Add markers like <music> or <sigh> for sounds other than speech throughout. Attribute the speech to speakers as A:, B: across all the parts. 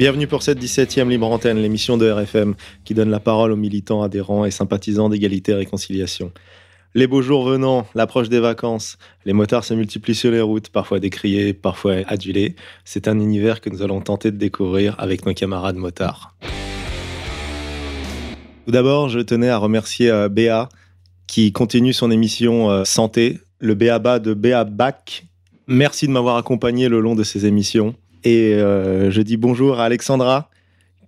A: Bienvenue pour cette 17e Libre Antenne, l'émission de RFM qui donne la parole aux militants, adhérents et sympathisants d'égalité et réconciliation. Les beaux jours venant, l'approche des vacances, les motards se multiplient sur les routes, parfois décriés, parfois adulés. C'est un univers que nous allons tenter de découvrir avec nos camarades motards. Tout d'abord, je tenais à remercier euh, Béa qui continue son émission euh, Santé, le Béaba de Béa Bac. Merci de m'avoir accompagné le long de ces émissions. Et euh, je dis bonjour à Alexandra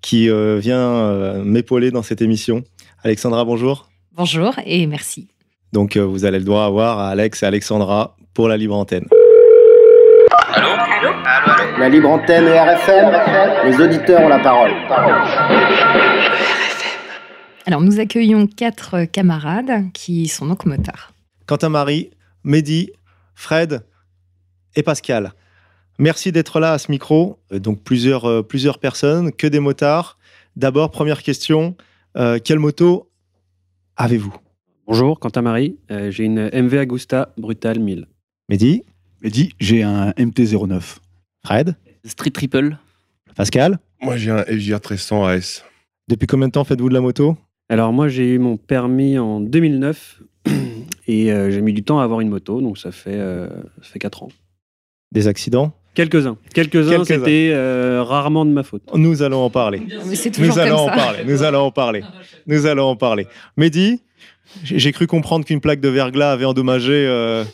A: qui euh, vient euh, m'épauler dans cette émission. Alexandra, bonjour.
B: Bonjour et merci.
A: Donc euh, vous avez le droit à voir à Alex et Alexandra pour la libre antenne.
C: La libre antenne et RFM, les auditeurs ont la parole.
B: Alors nous accueillons quatre camarades qui sont donc motards.
A: Quentin Marie, Mehdi, Fred et Pascal. Merci d'être là à ce micro. Euh, Donc plusieurs, euh, plusieurs personnes, que des motards. D'abord, première question, euh, quelle moto avez-vous?
D: Bonjour, Quentin Marie. Euh, j'ai une MV Agusta Brutal 1000.
A: Mehdi,
E: Mehdi, j'ai un MT-09.
A: Fred,
F: Street Triple.
A: Pascal?
G: Moi, j'ai un FJR 1300 AS.
A: Depuis combien de temps faites-vous de la moto?
D: Alors moi, j'ai eu mon permis en 2009 et euh, j'ai mis du temps à avoir une moto, donc ça fait, euh, ça fait 4 ans.
A: Des accidents?
D: Quelques-uns. Quelques-uns, c'était euh, rarement de ma faute.
A: Nous allons en parler.
B: Mais c'est toujours
A: Nous allons
B: comme
A: en parler. Nous allons en parler. Nous allons en parler. Mehdi, j'ai cru comprendre qu'une plaque de verglas avait endommagé euh,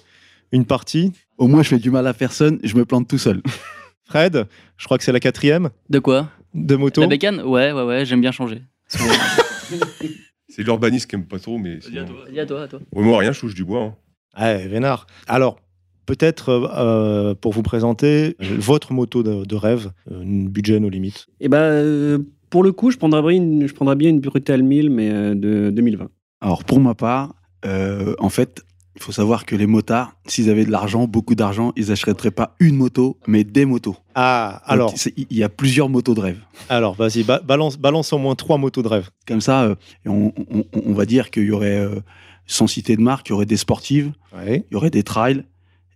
A: une partie.
E: Au moins, je fais du mal à personne, je me plante tout seul. <laughs>
A: Fred, je crois que c'est la quatrième
F: De quoi?
A: De moto.
F: La bécane? Ouais, ouais, ouais, j'aime bien changer. <laughs>
G: C'est l'urbanisme qui aime pas trop, mais. sinon-
F: Dis à toi, à toi.
G: Ouais, moi, rien, je touche du bois. hein.
A: Ouais, vénard. Alors, peut-être euh, euh, pour vous présenter votre moto de, de rêve, euh, un budget nos limites.
D: Et ben, euh, pour le coup, je prendrais bien une, je prendrais bien une Brutal 1000, mais euh, de 2020.
E: Alors, pour ma part, euh, en fait, il faut savoir que les motards, s'ils avaient de l'argent, beaucoup d'argent, ils achèteraient pas une moto, mais des motos.
A: Ah, alors,
E: il y a plusieurs motos de rêve.
A: alors vas-y, ba- balance, balance au moins trois motos de rêve.
E: Comme ça, euh, on, on- on va dire qu'il y aurait, euh, sans citer de marque, il y aurait des sportives,
A: Ouais.
E: il y aurait des trails,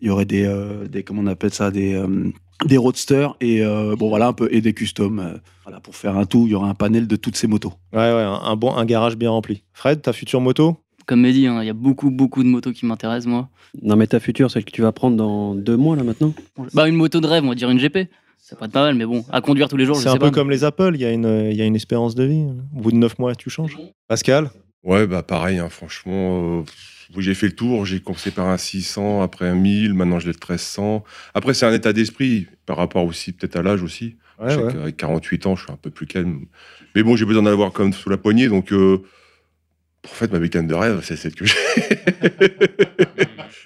E: il y aurait des, euh, des comment on appelle ça, des, euh, des roadsters et euh, bon voilà un peu et des customs. euh, voilà pour faire un tout, il y aurait un panel de toutes ces motos.
A: Ouais, ouais, un, un bon, un garage bien rempli. Fred, ta future moto?
F: Comme Mehdi, hein, il y a beaucoup, beaucoup de motos qui m'intéressent, moi.
D: Non, mais ta future, celle que tu vas prendre dans deux mois, là, maintenant?
F: Bah, une moto de rêve, on va dire une GP. Ça pourrait être pas mal, mais bon, à conduire tous les jours, je
A: C'est
F: sais
A: un peu comme les Apple, il y, a une- il y a une espérance de vie. Au bout de neuf mois, tu changes? Pascal?
G: Ouais, bah pareil, hein, franchement. J'ai fait le tour, j'ai commencé par un 600, après un 1000, maintenant je l'ai de 1300. Après, c'est un état d'esprit, par rapport aussi, peut-être à l'âge aussi.
A: Ouais, ouais.
G: qu'avec 48 ans, je suis un peu plus calme. Mais bon, j'ai besoin d'en avoir comme sous la poignée, donc. euh, en fait, ma bécane de rêve, c'est celle que j'ai. <laughs>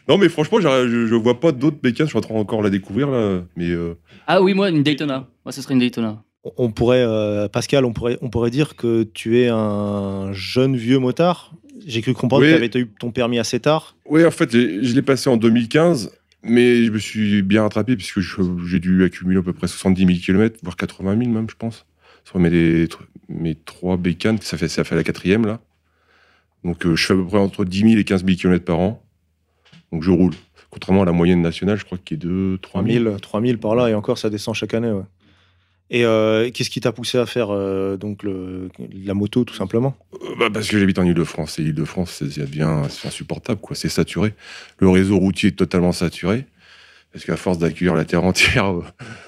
G: non, mais franchement, je, je vois pas d'autres bécanes, je suis en train encore de la découvrir, là. Mais. euh,
F: Ah oui, moi, une Daytona. Moi, ce serait une Daytona.
A: On pourrait, euh, Pascal, on pourrait, on pourrait dire que tu es un jeune vieux motard? J'ai cru comprendre
G: Oui.
A: que tu avais eu ton permis assez tard.
G: Oui, en fait, je l'ai passé en 2015, mais je me suis bien rattrapé puisque j'ai dû accumuler à peu près 70 000 km, voire 80 000 même, je pense. Sur mes, mes trois bécanes, ça fait, ça fait la quatrième là. Donc euh, je fais à peu près entre 10 000 et 15 000 km par an. Donc je roule. Contrairement à la moyenne nationale, je crois qu'il est de 3 000.
A: 3000, 3000 par là, et encore, ça descend chaque année. ouais. Et euh, qu'est-ce qui t'a poussé à faire euh, donc le, la moto, tout simplement?
G: Euh, bah, parce que j'habite en Ile-de-France et devient c'est insupportable, quoi. C'est saturé. Le réseau routier est totalement saturé. Parce qu'à force d'accueillir la terre entière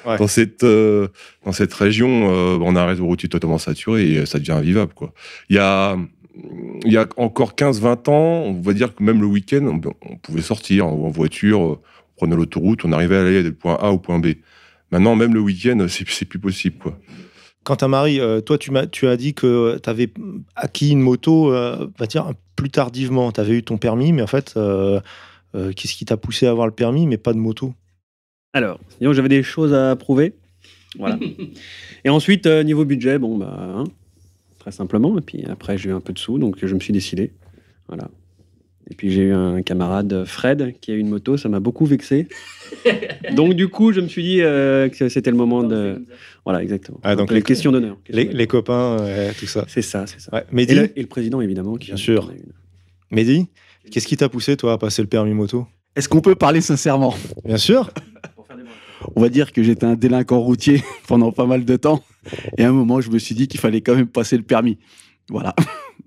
A: Ouais.
G: dans, cette, euh, dans cette région, on a un réseau routier totalement saturé et ça devient invivable, quoi. Il y a, il y a encore 15-20 ans, on va dire que même le week-end, on, on pouvait sortir en, voiture, on prenait l'autoroute, on arrivait à aller du point A au point B. Maintenant, même le week-end, c'est plus possible, quoi.
A: Quant à Marie, euh, toi, tu, m'as, tu as dit que tu avais acquis une moto euh, dire, plus tardivement. Tu avais eu ton permis, mais en fait, euh, Euh, Qu'est-ce qui t'a poussé à avoir le permis, mais pas de moto?
D: Alors, disons que j'avais des choses à prouver. Voilà. <laughs> et ensuite, euh, niveau budget, bon, bah, hein, très simplement. Et puis après, j'ai eu un peu de sous, donc je me suis décidé. Voilà. Et puis j'ai eu un camarade, Fred, qui a eu une moto, ça m'a beaucoup vexé. <laughs> donc du coup, je me suis dit euh, que c'était le moment de. Voilà, exactement.
A: Ah, donc
D: les
A: les-
D: questions d'honneur.
A: les, copains, ouais, tout ça.
D: C'est ça, c'est ça.
A: Ouais.
D: Et,
A: Mehdi,
D: le, et le président, évidemment. Qui
A: Bien sûr.
D: une.
A: Mehdi qu'est-ce qui t'a poussé, toi, à passer le permis moto?
E: Est-ce qu'on peut parler sincèrement?
A: Bien sûr.
E: On va dire que j'étais un délinquant routier <laughs> pendant pas mal de temps. Et à un moment, je me suis dit qu'il fallait quand même passer le permis. Voilà,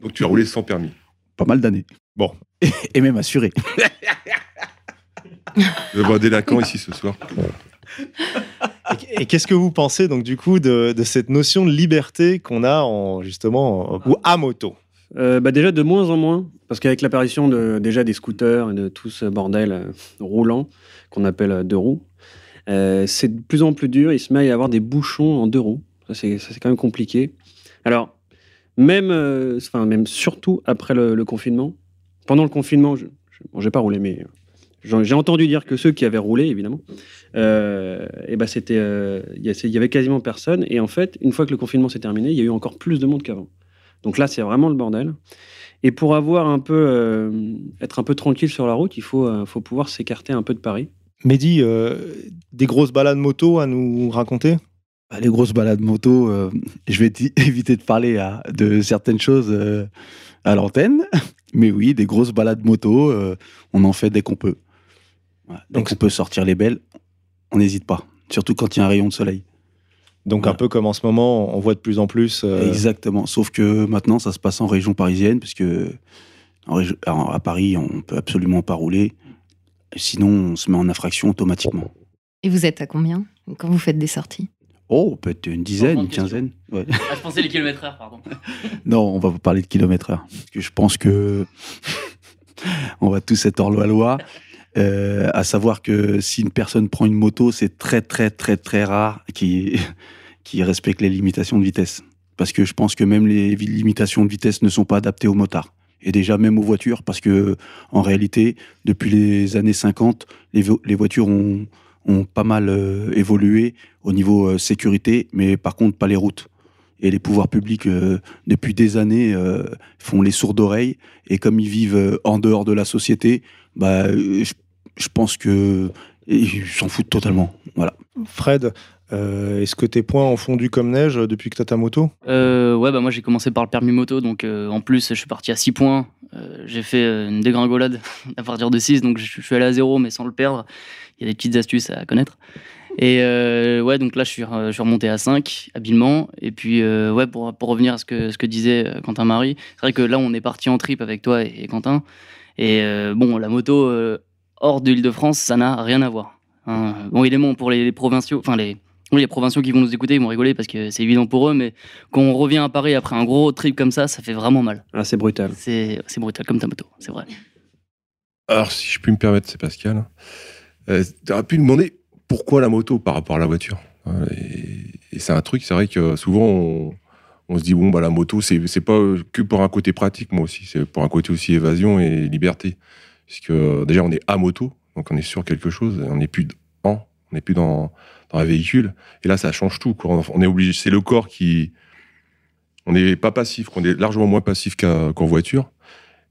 G: Donc tu as roulé sans permis.
E: Pas mal d'années.
A: Bon. <laughs>
E: Et, même assuré. <laughs>
G: Je vois un délinquant ici ce soir.
A: Et, qu'est-ce que vous pensez, donc, du coup, de, de cette notion de liberté qu'on a, en, justement, en- ou à moto?
D: Euh, bah déjà de moins en moins, parce qu'avec l'apparition de, déjà des scooters et de tout ce bordel euh, roulant qu'on appelle euh, deux roues, euh, c'est de plus en plus dur. Il se met à y avoir des bouchons en deux roues. Ça, c'est quand même compliqué. Alors, même, euh, enfin, même surtout après le, confinement, pendant le confinement, je n'ai pas roulé, mais j'en- j'ai entendu dire que ceux qui avaient roulé, évidemment, euh, et ben c'était, euh, il y avait quasiment personne. Et en fait, une fois que le confinement s'est terminé, il y a eu encore plus de monde qu'avant. Donc là, c'est vraiment le bordel. Et pour avoir un peu, euh, être un peu tranquille sur la route, il faut, euh, faut pouvoir s'écarter un peu de Paris.
A: Mehdi, euh, des grosses balades moto à nous raconter?
E: Bah, les grosses balades moto, euh, je vais <laughs> éviter de parler à- de certaines choses euh, à l'antenne. <laughs> Mais oui, des grosses balades moto, euh, on en fait dès qu'on peut. Voilà, dès
A: Donc,
E: qu'on peut sortir les belles, on n'hésite pas. Surtout quand il y a un rayon de soleil.
A: Donc,
E: Voilà.
A: un peu comme en ce moment, on voit de plus en plus. euh,
E: Exactement. Sauf que maintenant, ça se passe en région parisienne, parce que en région- en- à Paris, on peut absolument pas rouler. Sinon, on se met en infraction automatiquement.
B: Et vous êtes à combien quand vous faites des sorties?
E: Oh, peut-être une dizaine, une quinzaine. Ouais.
F: Ah, je pensais les kilomètres heure, pardon. <laughs>
E: Non, on va pas parler de kilomètre heure. Parce que je pense que <laughs> on va tous être hors loi. Euh, à savoir que si une personne prend une moto, c'est très très très très rare qui <laughs> qui respecte les limitations de vitesse. Parce que je pense que même les limitations de vitesse ne sont pas adaptées aux motards. Et déjà même aux voitures, parce que en réalité, depuis les années 50, les, vo- les voitures ont, ont pas mal euh, évolué au niveau euh, sécurité, mais par contre pas les routes. Et les pouvoirs publics, euh, depuis des années, font les sourds d'oreilles. Et comme ils vivent en dehors de la société, bah, je, je pense que ils s'en foutent totalement. Voilà.
A: Fred, euh, est-ce que tes points ont fondu comme neige depuis que tu as ta moto?
F: Euh, ouais, bah moi j'ai commencé par le permis moto, donc euh, en plus je suis parti à 6 points. Euh, j'ai fait une dégringolade <laughs> à partir de 6, donc je, suis allé à 0 mais sans le perdre. Il y a des petites astuces à connaître. Et ouais, donc là je suis, remonté à 5 habilement. Et puis ouais, pour, pour revenir à ce que, ce que disait Quentin Marie, c'est vrai que là on est parti en trip avec toi et, Quentin. Et bon, la moto hors de l'Île-de-France, ça n'a rien à voir. hein. Bon, évidemment pour les, les provinciaux, enfin les, les provinciaux qui vont nous écouter, ils vont rigoler parce que c'est évident pour eux, mais quand on revient à Paris après un gros trip comme ça, ça fait vraiment mal.
D: Ah, c'est brutal.
F: C'est c'est brutal comme ta moto, c'est vrai.
G: Alors, si je puis me permettre, c'est Pascal. Euh, tu aurais pu me demander pourquoi la moto par rapport à la voiture. Voilà, Et, et c'est un truc, c'est vrai que souvent, on, on se dit, bon, bah, la moto, c'est c'est pas que pour un côté pratique, moi aussi. C'est pour un côté aussi évasion et liberté. Puisque déjà, on est à moto, donc on est sur quelque chose, on n'est plus en, on n'est plus dans, dans un véhicule. Et là, ça change tout. quoi. On est obligé, c'est le corps qui. On n'est pas passif, on est largement moins passif qu'en voiture.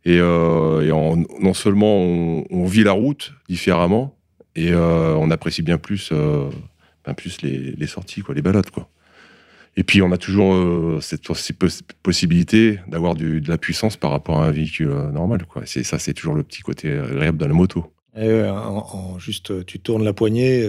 G: Et, euh, non seulement on, vit la route différemment, et euh, on apprécie bien plus, euh, ben plus les, sorties, quoi, les balades. Quoi. Et puis on a toujours cette, cette poss- possibilité d'avoir de la puissance par rapport à un véhicule normal. Quoi. Ça, c'est toujours le petit côté agréable de la moto.
A: En- Juste, tu tournes la poignée,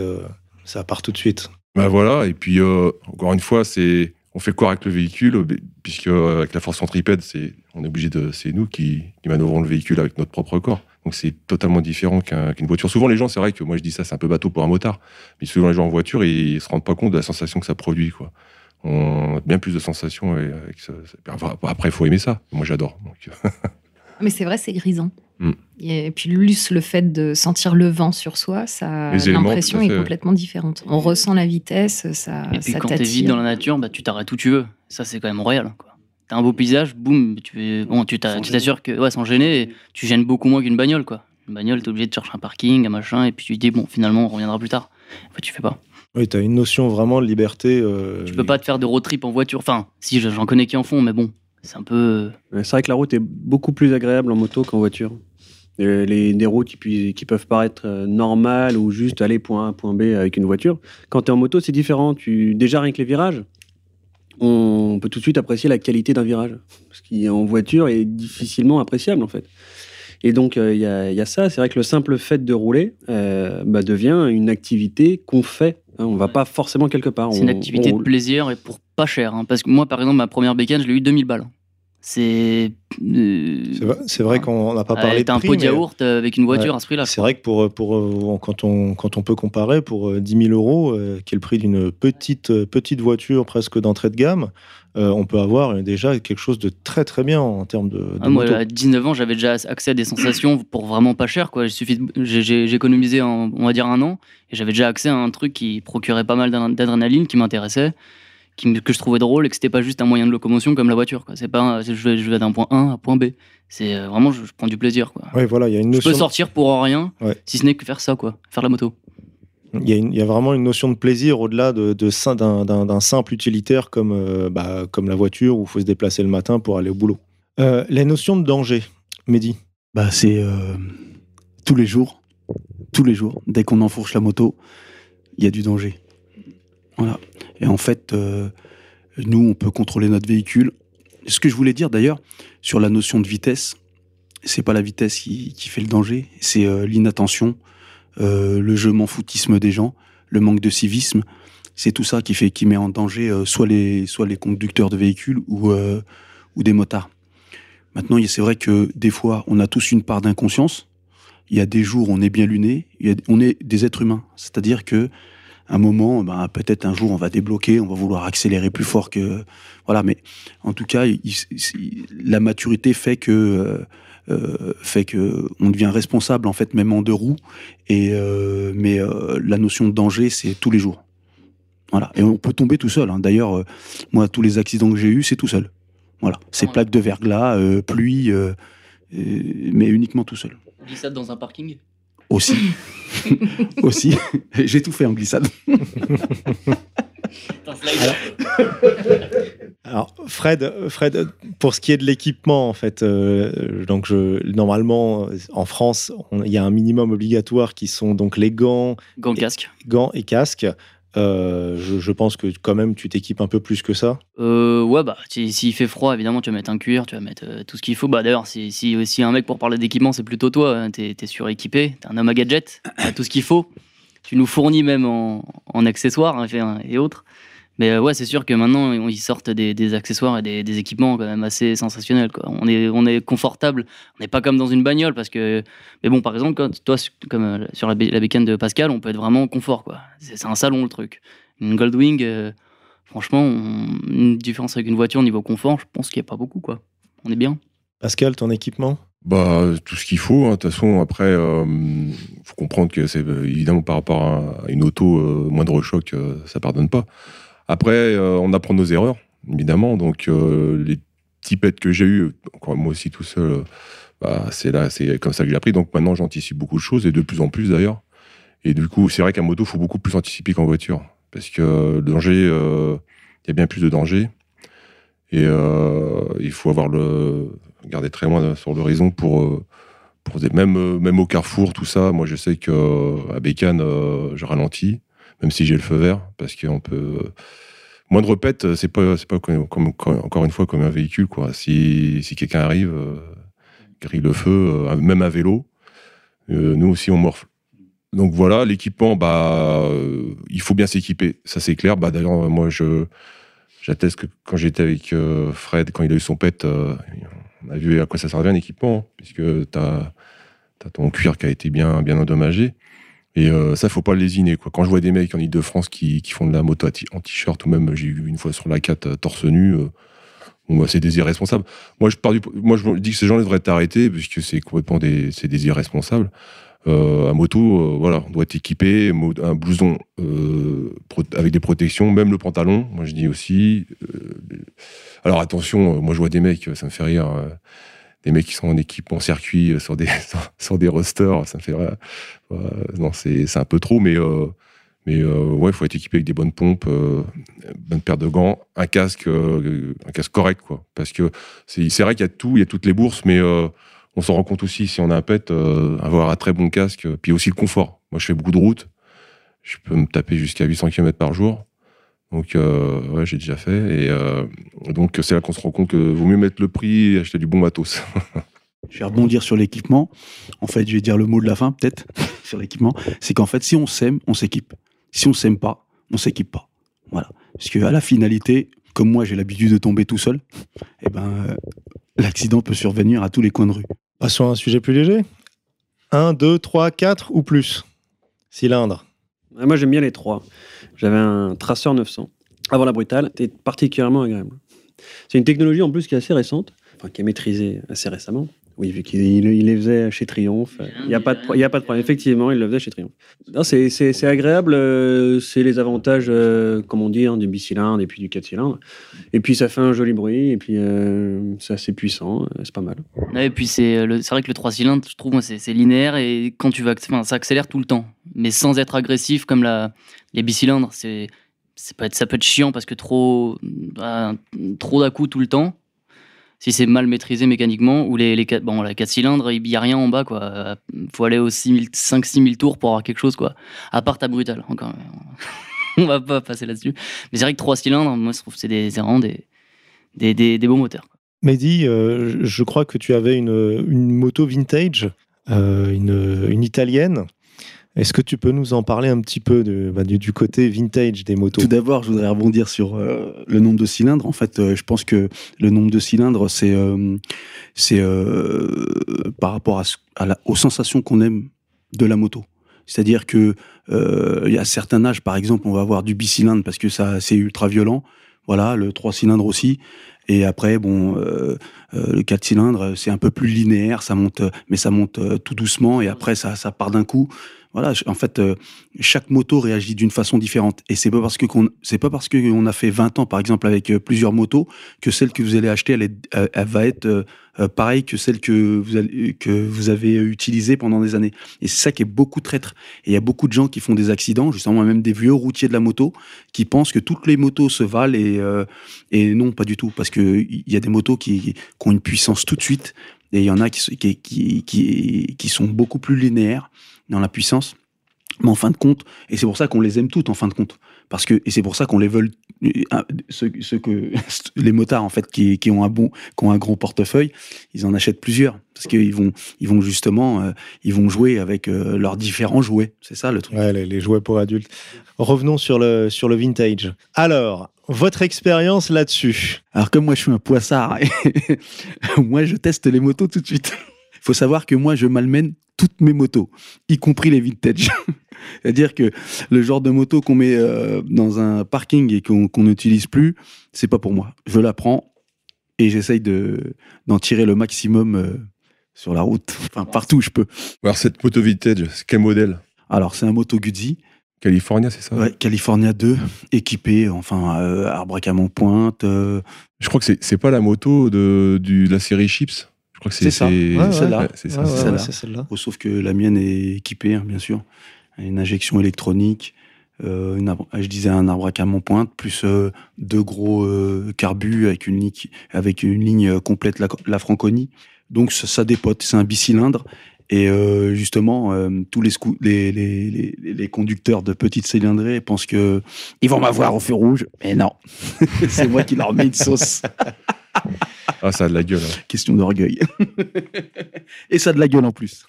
A: ça part tout de suite.
G: Ben voilà, et puis euh, encore une fois, c'est on fait quoi avec le véhicule euh, Puisque euh, avec la force centripède, c'est on est obligé de, c'est nous qui, qui manœuvrons le véhicule avec notre propre corps. Donc c'est totalement différent qu'un- qu'une voiture. Souvent les gens, c'est vrai que moi je dis ça, c'est un peu bateau pour un motard, mais souvent les gens en voiture, ils, se rendent pas compte de la sensation que ça produit, quoi. On a bien plus de sensations avec, ce- après, il faut aimer ça. Moi j'adore. Donc,
B: Mais c'est vrai, c'est grisant.
G: Mm.
B: Et puis, juste le fait de sentir le vent sur soi, ça, l'impression est complètement différente. On ressent la vitesse, ça,
F: Et puis
B: ça
F: quand t'es vite dans la nature, bah, tu t'arrêtes où tu veux. Ça, c'est quand même royal. T'as un beau paysage, boum, tu, bon, tu, t'assures que, ouais, sans gêner, tu gênes beaucoup moins qu'une bagnole. Quoi. Une bagnole, t'es obligé de chercher un parking, un machin, et puis tu te dis, bon, finalement, on reviendra plus tard. En fait, tu fais pas.
A: Oui, tu as une notion vraiment de liberté. euh,
F: Tu peux pas te faire de road trip en voiture. Enfin, si, j'en connais qui en font, mais bon, c'est un peu.
D: Ouais, C'est vrai que la route est beaucoup plus agréable en moto qu'en voiture. Et les, des routes qui, peuvent paraître euh, normales ou juste aller point A, point B avec une voiture. Quand tu es en moto, c'est différent. Tu, déjà, rien que les virages, on peut tout de suite apprécier la qualité d'un virage. Ce qui, en voiture, est difficilement appréciable, en fait. Et donc, euh, il y, a, il y a ça. C'est vrai que le simple fait de rouler euh, bah, devient une activité qu'on fait. hein. on va pas forcément quelque part.
F: C'est une activité de plaisir et pour pas cher. hein. parce que moi, par exemple, ma première bécane, je l'ai eu 2000 balles. C'est. euh,
A: C'est vrai, qu'on n'a pas parlé de
F: un
A: prix,
F: pot de yaourt euh, avec une voiture
A: Ouais.
F: à ce prix-là.
A: C'est vrai que pour, pour, euh, quand, on, quand on peut comparer, pour euh, 10 000 euros, euh, qui est le prix d'une petite, petite voiture presque d'entrée de gamme, euh, on peut avoir déjà quelque chose de très très bien en termes de, de
F: Ah, moi, à 19 ans, j'avais déjà accès à des sensations pour vraiment pas cher. Quoi. Il suffit de- j'ai- économisé, en, on va dire, un an, et j'avais déjà accès à un truc qui procurait pas mal d'ad- d'adrénaline, qui m'intéressait, qui que je trouvais drôle, et que c'était pas juste un moyen de locomotion comme la voiture. quoi. C'est pas, un- je vais, je vais d'un point A à un point B. C'est euh, vraiment, je, je prends du plaisir. Quoi.
A: Ouais, voilà, il y a une
F: Je
A: notion.
F: peux sortir pour rien,
A: Ouais.
F: si ce n'est que faire ça, quoi, faire la moto.
A: Il y, a une- il y a vraiment une notion de plaisir au-delà de, d'un, d'un- d'un simple utilitaire comme, euh, bah, comme la voiture où il faut se déplacer le matin pour aller au boulot. Euh, les notions de danger, Mehdi?
E: Bah, c'est euh, tous les jours. Tous les jours. Dès qu'on enfourche la moto, il y a du danger. Et en fait, euh, nous, on peut contrôler notre véhicule. Ce que je voulais dire d'ailleurs sur la notion de vitesse, c'est pas la vitesse qui, fait le danger, c'est euh, l'inattention, euh, le je m'en foutisme des gens, le manque de civisme. C'est tout ça qui fait qui met en danger soit les soit les conducteurs de véhicules ou ou des motards. Maintenant, c'est vrai que des fois, on a tous une part d'inconscience. Il y a des jours on est bien luné, on est des êtres humains. C'est-à-dire que un moment, ben, peut-être un jour, on va débloquer, on va vouloir accélérer plus fort que voilà. Mais en tout cas, il- il- la maturité fait que euh, euh, fait que on devient responsable en fait même en deux roues. Et euh, mais euh, la notion de danger, c'est tous les jours. Voilà. Et on peut tomber tout seul. hein. D'ailleurs, euh, moi, tous les accidents que j'ai eus, c'est tout seul. Voilà. C'est
F: Ouais.
E: plaques de verglas, euh, pluie, euh, euh, mais uniquement tout seul.
F: Glissade dans un parking?
E: Aussi. <laughs> Aussi. <laughs> J'ai tout fait en glissade. <laughs>
A: Alors, Fred, Fred, pour ce qui est de l'équipement, en fait, euh, donc je, normalement, en France, il y a un minimum obligatoire qui sont donc les gants,
F: Gants casque.
A: gants et casques. Euh, je, pense que quand même, tu t'équipes un peu plus que ça.
F: Euh, ouais, bah, si- s'il fait froid, évidemment, tu vas mettre un cuir, tu vas mettre euh, tout ce qu'il faut. Bah, d'ailleurs, si, un mec pour parler d'équipement, c'est plutôt toi, hein, t'es es suréquipé, t'es un homme à gadget, t'as tout ce qu'il faut. Tu nous fournis même en, accessoires hein, et autres. Mais euh, ouais, c'est sûr que maintenant, ils sortent des, des accessoires et des, des équipements quand même assez sensationnels. Quoi. On, est, on est confortable, on n'est pas comme dans une bagnole parce que. Mais bon, par exemple, quand, toi, comme euh, sur la, la bécane de Pascal, on peut être vraiment confort. quoi. C'est un salon le truc. Une Goldwing. euh, Franchement, on- une différence avec une voiture niveau confort, je pense qu'il n'y a pas beaucoup, quoi. On est bien.
A: Pascal, ton équipement?
G: Bah, tout ce qu'il faut. hein. De toute façon, après, il faut comprendre que c'est évidemment par rapport à une auto, euh, moindre choc, euh, ça pardonne pas. Après, euh, on apprend nos erreurs, évidemment. Donc, euh, les pets que j'ai eu, encore moi aussi tout seul, euh, bah, c'est là, c'est comme ça que j'ai appris. Donc maintenant, j'anticipe beaucoup de choses et de plus en plus d'ailleurs. Et du coup, c'est vrai qu'à moto, il faut beaucoup plus anticiper qu'en voiture. Parce que le danger, il y a bien plus de danger. Et il faut avoir le garder très loin sur l'horizon pour, pour des, même, même au carrefour, tout ça. Moi, je sais que à Bécane, je ralentis, même si j'ai le feu vert, parce qu'on peut. Moindre pète, c'est pas, c'est pas comme, encore une fois comme un véhicule, quoi. Si, si quelqu'un arrive, euh, grille le feu, euh, même à vélo, euh, nous aussi on morfle. Donc voilà, l'équipement, bah, euh, il faut bien s'équiper, ça c'est clair. Bah, D'ailleurs, moi, je, j'atteste que quand j'étais avec euh, Fred, quand il a eu son pet, euh, on a vu à quoi ça servait un équipement, hein, puisque tu as, ton cuir qui a été bien, bien endommagé. Et euh, ça, faut pas lésiner. Quoi. Quand je vois des mecs en Ile-de-France qui, font de la moto en t-shirt, ou même j'ai eu une fois sur la 4 euh, torse nu, euh, bah, c'est des irresponsables. Moi, je, du, moi, je dis que ces gens devraient t'arrêter, puisque c'est complètement des, des irresponsables. Euh, à moto, voilà, on doit être équipé, un blouson avec des protections, même le pantalon. Moi, je dis aussi. alors attention, moi, je vois des mecs, ça me fait rire. Des mecs qui sont en équipe en circuit euh, sur des <laughs> rosters, ça me fait non c'est un peu trop, mais euh, mais euh, ouais, faut être équipé avec des bonnes pompes, euh, bonne paire de gants, un casque, correct. Parce que c'est vrai qu'il y a tout, il y a toutes les bourses, mais on s'en rend compte aussi si on a un pet, avoir un très bon casque, puis aussi le confort. Moi, je fais beaucoup de routes, je peux me taper jusqu'à 800 km par jour. Donc, euh, ouais, j'ai déjà fait. Et euh, donc, c'est là qu'on se rend compte que vaut mieux mettre le prix et acheter du bon matos.
E: Je vais rebondir sur l'équipement. En fait, je vais dire le mot de la fin, peut-être, <laughs> sur l'équipement. C'est qu'en fait, si on s'aime, on s'équipe. Si on s'aime pas, on s'équipe pas. Voilà. Parce que à la finalité, comme moi, j'ai l'habitude de tomber tout seul, eh ben, euh, l'accident peut survenir à tous les coins de rue.
A: Passons à un sujet plus léger. 1, 2, 3, 4 ou plus? Cylindre.
D: Ah, Moi, j'aime bien les trois. J'avais un traceur 900 avant la brutale. C'était particulièrement agréable. C'est une technologie en plus qui est assez récente, enfin qui est maîtrisée assez récemment. Oui, vu qu'il il- il les faisait chez Triomphe. Il n'y a, pas de pro- il y a pas de problème. Effectivement, il le faisait chez Triomphe. Non, C'est c'est- c'est agréable. euh, C'est les avantages, euh, comme on dit, hein, du bicylindre et puis du 4 cylindres. Et puis ça fait un joli bruit. Et puis euh, c'est assez puissant. euh, C'est pas mal.
F: Ouais, et puis c'est euh, le- c'est vrai que le 3 cylindres, je trouve, moi, c'est c'est linéaire et quand tu vas, enfin, ça accélère tout le temps, mais sans être agressif comme la, les bicylindres. C'est c'est pas être- ça peut être chiant parce que trop bah, trop d'à coup tout le temps. Si c'est mal maîtrisé mécaniquement ou les, les quatre- bon la 4 cylindres, il n'y a rien en bas quoi. Faut aller aux 5-6 tours pour avoir quelque chose quoi. À part ta brutale encore. <laughs> On va pas passer là-dessus. Mais c'est vrai que 3 cylindres, moi je trouve que c'est des, vraiment des, des, des, des beaux moteurs.
A: Mehdi, euh, je crois que tu avais une, une moto vintage, euh, une italienne. Est-ce que tu peux nous en parler un petit peu bah, du, côté vintage des motos?
E: Tout d'abord, je voudrais rebondir sur euh, le nombre de cylindres. En fait, euh, je pense que le nombre de cylindres, c'est euh, par rapport aux sensations qu'on aime de la moto. C'est-à-dire que y a certains âges, par exemple, on va avoir du bicylindre parce que ça c'est ultra violent. Voilà, le trois cylindres aussi. Et après, bon, le 4 cylindres, c'est un peu plus linéaire, ça monte, mais ça monte tout doucement et après ça part d'un coup. Voilà, en fait, euh, chaque moto réagit d'une façon différente. Et c'est pas parce que qu'on, c'est pas parce qu'on a fait 20 ans, par exemple, avec euh, plusieurs motos, que celle que vous allez acheter, elle, est- elle- elle va être euh, euh, pareille que celle que vous, avez utilisée pendant des années. Et c'est ça qui est beaucoup traître. Et il y a beaucoup de gens qui font des accidents, justement, même des vieux routiers de la moto, qui pensent que toutes les motos se valent et, euh, et non, pas du tout. Parce que il y a des motos qui, ont une puissance tout de suite. Et il y en a qui, qui, qui, qui sont beaucoup plus linéaires dans la puissance. Mais en fin de compte, et c'est pour ça qu'on les aime toutes en fin de compte. Parce que, et c'est pour ça qu'on les veut, euh, ceux, ceux que, <laughs> les motards en fait qui, qui ont un bon, qui ont un gros portefeuille, ils en achètent plusieurs. Parce qu'ils vont, ils vont justement, euh, ils vont jouer avec euh, leurs différents jouets. C'est ça le truc.
A: Ouais, les, les jouets pour adultes. Revenons sur le, sur le vintage. Alors, votre expérience là-dessus?
E: Alors comme moi je suis un poissard, <laughs> moi je teste les motos tout de suite. Il faut savoir que moi je malmène toutes mes motos, y compris les vintage. <laughs> C'est-à-dire que le genre de moto qu'on met euh, dans un parking et qu'on n'utilise plus, c'est pas pour moi. Je la prends et j'essaye de d'en tirer le maximum euh, sur la route, <laughs> enfin partout où je peux.
G: Alors, cette moto vintage, c'est quel modèle
E: Alors c'est un moto Guzzi,
G: California, c'est ça?
E: Ouais, California 2, équipé, enfin euh, arbre à camion pointe. euh,
G: Je crois que c'est pas la moto de, du, de la série Chips? Je crois que c'est
E: ça.
G: c'est-
E: Ouais, celle-là.
G: ouais, c'est ça.
A: Ouais,
G: c'est
A: ouais,
G: ça.
E: celle-là.
A: c'est celle-là.
E: Oh, sauf que la mienne est équipée, hein, bien sûr. Une injection électronique, euh, une arbre- je disais un arbre à camion pointe, plus euh, deux gros euh, carbus avec une, ligne, avec une ligne euh, complète la, la Franconie. Donc ça, ça dépote, c'est un bicylindre. Et euh, justement, euh, tous les, les, les, les conducteurs de petites cylindrées pensent que ils vont m'avoir au feu rouge. Mais non, <laughs> c'est moi qui leur mets une sauce. <laughs>
G: Ah, ça a de la gueule. hein.
E: Question d'orgueil. <laughs> Et ça a de la gueule en plus.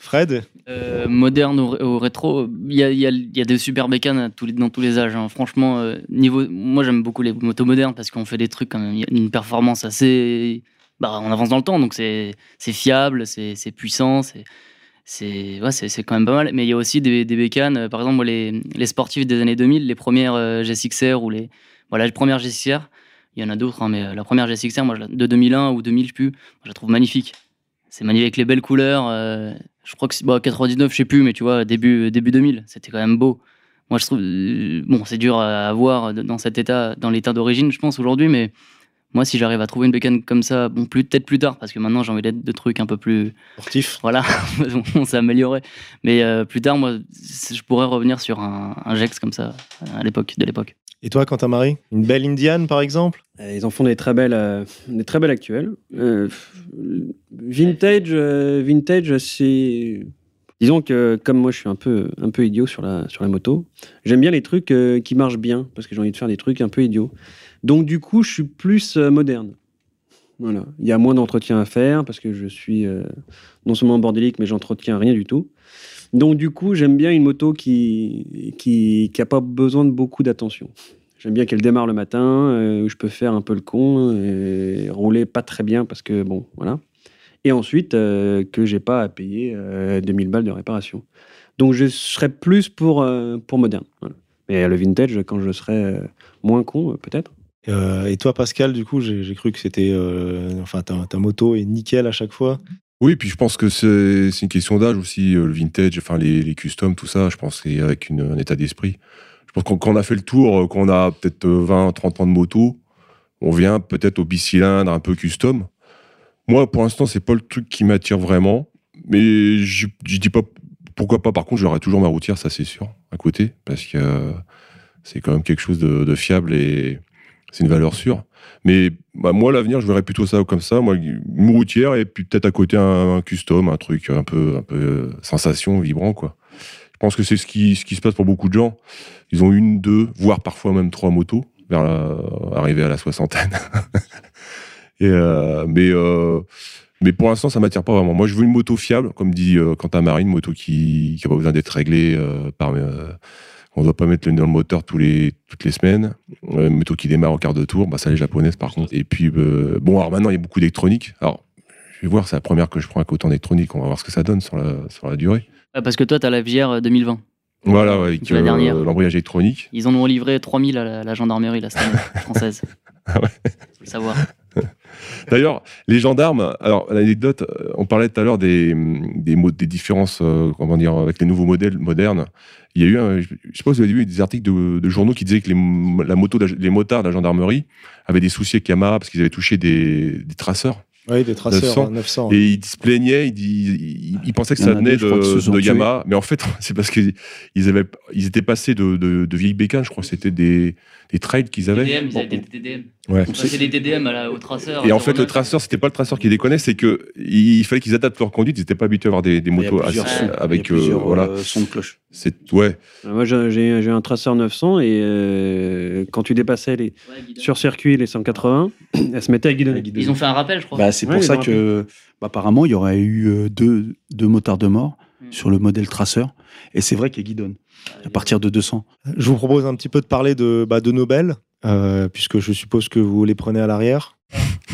A: Fred
F: Euh, moderne ou, ou rétro, il y a, il y a- y a des super bécanes à tous les- dans tous les âges. hein. Franchement, euh, niveau, moi j'aime beaucoup les motos modernes parce qu'on fait des trucs quand même, il y a une performance assez. Bah, on avance dans le temps, donc c'est c'est fiable, c'est c'est puissant, c'est c'est ouais, c'est c'est quand même pas mal. Mais il y a aussi des, des bécanes, euh, par exemple, les, les sportifs des années 2000, les premières euh, GSX-R ou les. Voilà, les premières GSX-R, il y en a d'autres, hein, mais euh, la première GSX-R, moi, de 2001 ou 2000, je sais plus, moi, je la trouve magnifique. C'est magnifique avec les belles couleurs. euh, je crois que c'est bon, 99, je sais plus, mais tu vois, début, début 2000, c'était quand même beau. Moi, je trouve. euh, bon, c'est dur à avoir dans cet état, dans l'état d'origine, je pense, aujourd'hui, mais Moi, si j'arrive à trouver une bécane comme ça, bon, plus peut-être plus tard, parce que maintenant j'ai envie d'être de trucs un peu plus,
A: Sportif.
F: voilà, <laughs> on s'est amélioré. Mais euh, plus tard, moi, je pourrais revenir sur un, un Jex comme ça à l'époque, de l'époque.
A: Et toi, Quentin Marie Une belle Indiane, par exemple?
D: Euh, Ils en font des très belles, euh, des très belles actuelles. Euh, vintage, vintage, c'est. Disons que comme moi, je suis un peu, un peu idiot sur la, sur la moto. J'aime bien les trucs qui marchent bien parce que j'ai envie de faire des trucs un peu idiots. Donc du coup, je suis plus moderne. Voilà. Il y a moins d'entretien à faire parce que je suis non seulement bordélique, mais j'entretiens rien du tout. Donc du coup, j'aime bien une moto qui qui qui a pas besoin de beaucoup d'attention. J'aime bien qu'elle démarre le matin, euh, où je peux faire un peu le con et rouler pas très bien parce que bon, voilà. Et ensuite, euh, que j'ai pas à payer euh, 2000 balles de réparation. Donc je serais plus pour, euh, pour moderne. voilà. Mais le vintage, quand je serai euh, moins con, euh, peut-être.
A: Euh, Et toi, Pascal, du coup, j'ai cru que c'était. euh, enfin, ta, ta moto est nickel à chaque fois.
G: Oui, puis je pense que c'est une question d'âge aussi, euh, le vintage, enfin les, customs, tout ça. Je pense que c'est avec un état d'esprit. Je pense qu'on- a fait le tour, euh, quand on a peut-être euh, 20, 30 ans de moto, on vient peut-être au bicylindre un peu custom. Moi, pour l'instant, c'est pas le truc qui m'attire vraiment. Mais je, dis pas pourquoi pas. Par contre, j'aurai toujours ma routière, ça c'est sûr, à côté, parce que euh, c'est quand même quelque chose de, de fiable et c'est une valeur sûre. Mais bah, moi, l'avenir, je verrais plutôt ça comme ça. Moi, une routière et puis peut-être à côté un, custom, un truc un peu, un peu euh, sensation, vibrant, quoi. Je pense que c'est ce qui, se passe pour beaucoup de gens. Ils ont une, deux, voire parfois même trois motos vers la, à la soixantaine. <laughs> euh, mais, euh, mais pour l'instant, ça m'attire pas vraiment. Moi, je veux une moto fiable, comme dit Quentin Marie, une moto qui n'a pas besoin d'être réglée par. Euh, on ne doit pas mettre le nez dans le moteur tous les, toutes les semaines. Euh, moto qui démarre au quart de tour, bah, ça les japonaises par contre. Et puis, euh, bon, alors maintenant, il y a beaucoup d'électronique. Alors, je vais voir, c'est la première que je prends avec autant d'électronique. On va voir ce que ça donne sur la, sur la durée.
F: Ah, parce que toi, t'as la VR euh, 2020.
G: Voilà, ouais, avec euh, l'embrayage électronique.
F: Ils en ont livré 3000 à la, la gendarmerie, la année, <laughs> française.
G: Ah ouais.
F: Faut le savoir. <laughs>
G: D'ailleurs, les gendarmes, alors l'anecdote, euh, on parlait tout à l'heure des, des, différences, euh, comment dire, avec les nouveaux modèles modernes. Il y a eu, un- je sais pas si vous avez vu des articles de, de journaux qui disaient que les, la moto, les motards de la gendarmerie avaient des soucis avec Yamaha parce qu'ils avaient touché des, des traceurs.
A: Oui, des traceurs
G: 900.
A: à 900.
G: Et ils se plaignaient, ils, ils, ils pensaient que ça venait de. Yamaha. Mais en fait, <laughs> c'est parce qu'ils ils avaient, ils étaient passés de, de, de vieilles bécanes, je crois que c'était des, des trails qu'ils avaient.
F: TDM, ils avaient des TDM.
G: Ouais.
F: On passait des TDM à la- au traceur.
G: Et
F: à
G: en fait, le
F: 09.
G: traceur, c'était pas le traceur qui déconnait, c'est que il fallait qu'ils adaptent leur conduite. Ils n'étaient pas habitués à avoir des, motos assez-
E: sons,
G: avec euh, voilà.
E: euh, sons de cloche.
G: C'est ouais.
D: Euh, Moi, j'ai un traceur 900 et euh, quand tu dépassais les,
F: Ouais,
D: sur circuit les 180, <clears throat> elle se mettait à guidonner.
F: Ils ont fait un rappel, je crois.
E: Bah, c'est pour ça que, bah, apparemment, il y aurait eu deux, deux motards de mort
F: Mm.
E: sur le modèle traceur. Et c'est vrai qu'il guidonne à partir de 200.
A: Je vous propose un petit peu de parler de, bah, de Nobel, euh, puisque je suppose que vous les prenez à l'arrière.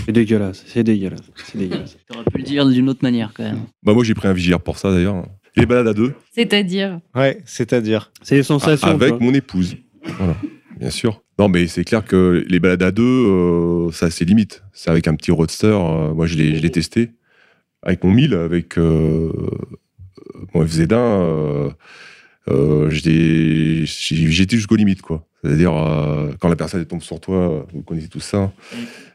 D: C'est dégueulasse, c'est dégueulasse, c'est dégueulasse. <laughs>
F: T'aurais pu le dire d'une autre manière, quand même.
G: Bah moi j'ai pris un Vigier pour ça d'ailleurs. Les balades à deux
B: C'est-à-dire
A: Ouais, c'est-à-dire.
D: C'est les sensations.
G: avec
D: tu vois.
G: mon épouse. Voilà, bien sûr. Non mais c'est clair que les balades à deux, euh, ça c'est limite. C'est avec un petit roadster. euh, moi je l'ai je l'ai testé avec mon 1000, avec euh, mon FZ1. Euh, euh, j'étais jusqu'aux limites quoi. C'est-à-dire euh, quand la personne tombe sur toi, vous connaissez tout ça.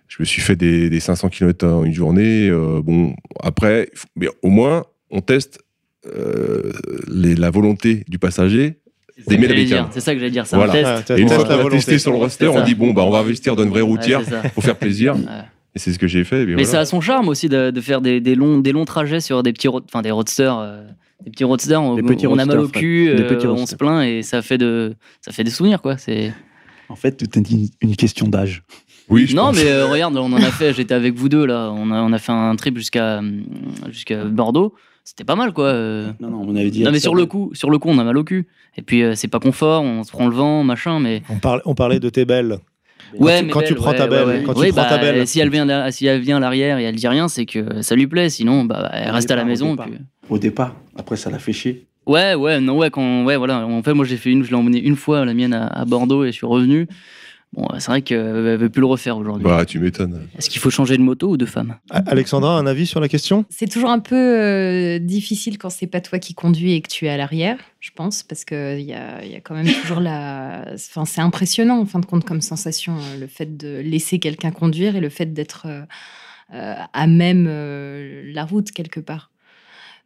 G: Je me suis fait des, des 500 km en une journée. euh, bon, après, il faut- mais au moins, on teste euh, les- la volonté du passager.
F: C'est ça
G: D'aimer
F: que
G: la
F: j'allais
G: bécane.
F: dire. C'est ça que j'allais dire. C'est
G: Voilà.
F: un test.
A: Ah,
G: Et une
A: teste
G: fois qu'on
A: la
G: a
A: volonté.
G: testé sur le roster, on dit bon, bah, on va investir dans une vraie routière
F: Ouais,
G: pour faire plaisir.
F: Ouais.
G: Et c'est ce que j'ai fait.
F: Mais
G: Mais,
F: ça a son charme aussi de, de faire des, des longs, des longs trajets sur des petits, road- enfin des roadsters. euh, des petits roadsters, on,
D: Des petits
F: on a mal au cul,
D: Des
F: euh,
D: petits
F: on se plaint et ça fait, de, ça fait des souvenirs quoi. C'est...
E: En fait, tout est une, une question d'âge.
G: Oui, je
F: Non
G: pense.
F: mais euh, regarde, on en a fait, j'étais avec vous deux là, on a, on a fait un trip jusqu'à, hum, jusqu'à Bordeaux. C'était pas mal quoi. euh.
E: Non, non, on avait dit.
F: Non mais sur le coup, sur le coup, on a mal au cul. Et puis euh, c'est pas confort, on se prend le vent, machin. Mais
A: On, parle, on parlait de tes belles.
F: ouais,
A: quand tu prends
F: ouais,
A: ta belle,
F: ouais, ouais.
A: quand tu prends ta belle.
F: Si elle vient, si elle vient à l'arrière et elle dit rien, c'est que ça lui plaît. Sinon, bah, elle reste à la maison. et
E: départ.
F: puis-
E: Au départ. Après, ça l'a fait chier.
F: Ouais, ouais, non, ouais, quand, ouais, voilà. En fait, moi, j'ai fait une, je l'ai emmené une fois la mienne à, à Bordeaux et je suis revenu. Bon, c'est vrai qu'elle ne veut plus le refaire aujourd'hui.
G: Bah, tu m'étonnes.
F: Est-ce qu'il faut changer de moto ou de femme?
A: Alexandra, un avis sur la question?
B: C'est toujours un peu euh, difficile quand c'est pas toi qui conduis et que tu es à l'arrière, je pense, parce qu'il y a, il y a quand même toujours la. Enfin, c'est impressionnant en fin de compte comme sensation, euh, le fait de laisser quelqu'un conduire et le fait d'être euh, euh, à même euh, la route quelque part.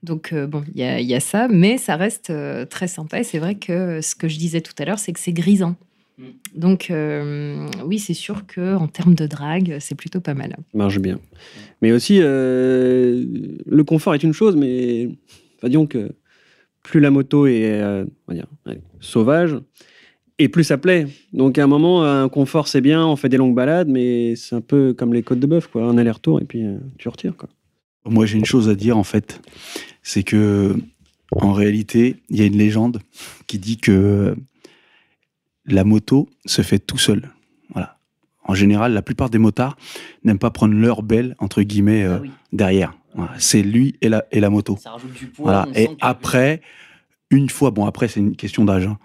B: Donc, euh, bon, il y a, il y a ça, mais ça reste euh, très sympa. Et c'est vrai que ce que je disais tout à l'heure, c'est que c'est grisant.
F: Mm.
B: Donc, euh, oui, c'est sûr que en termes de drague, c'est plutôt pas mal.
D: marche bien. Mais aussi, euh, le confort est une chose, mais enfin, disons que plus la moto est euh, on va dire, allez, sauvage, et plus ça plaît. Donc à un moment, un confort c'est bien, on fait des longues balades, mais c'est un peu comme les côtes de bœuf, quoi, un aller-retour et puis euh, tu retires. Quoi.
E: Moi, j'ai une chose à dire, en fait. C'est que, en réalité, il y a une légende qui dit que la moto se fait tout seul. Voilà. En général, la plupart des motards n'aiment pas prendre leur belle, entre guillemets, euh,
F: Ah oui.
E: derrière. Voilà. C'est lui et la, et la moto.
F: Ça rajoute du poids.
E: Voilà. Et après, une fois, bon, après, c'est une question d'âge. hein.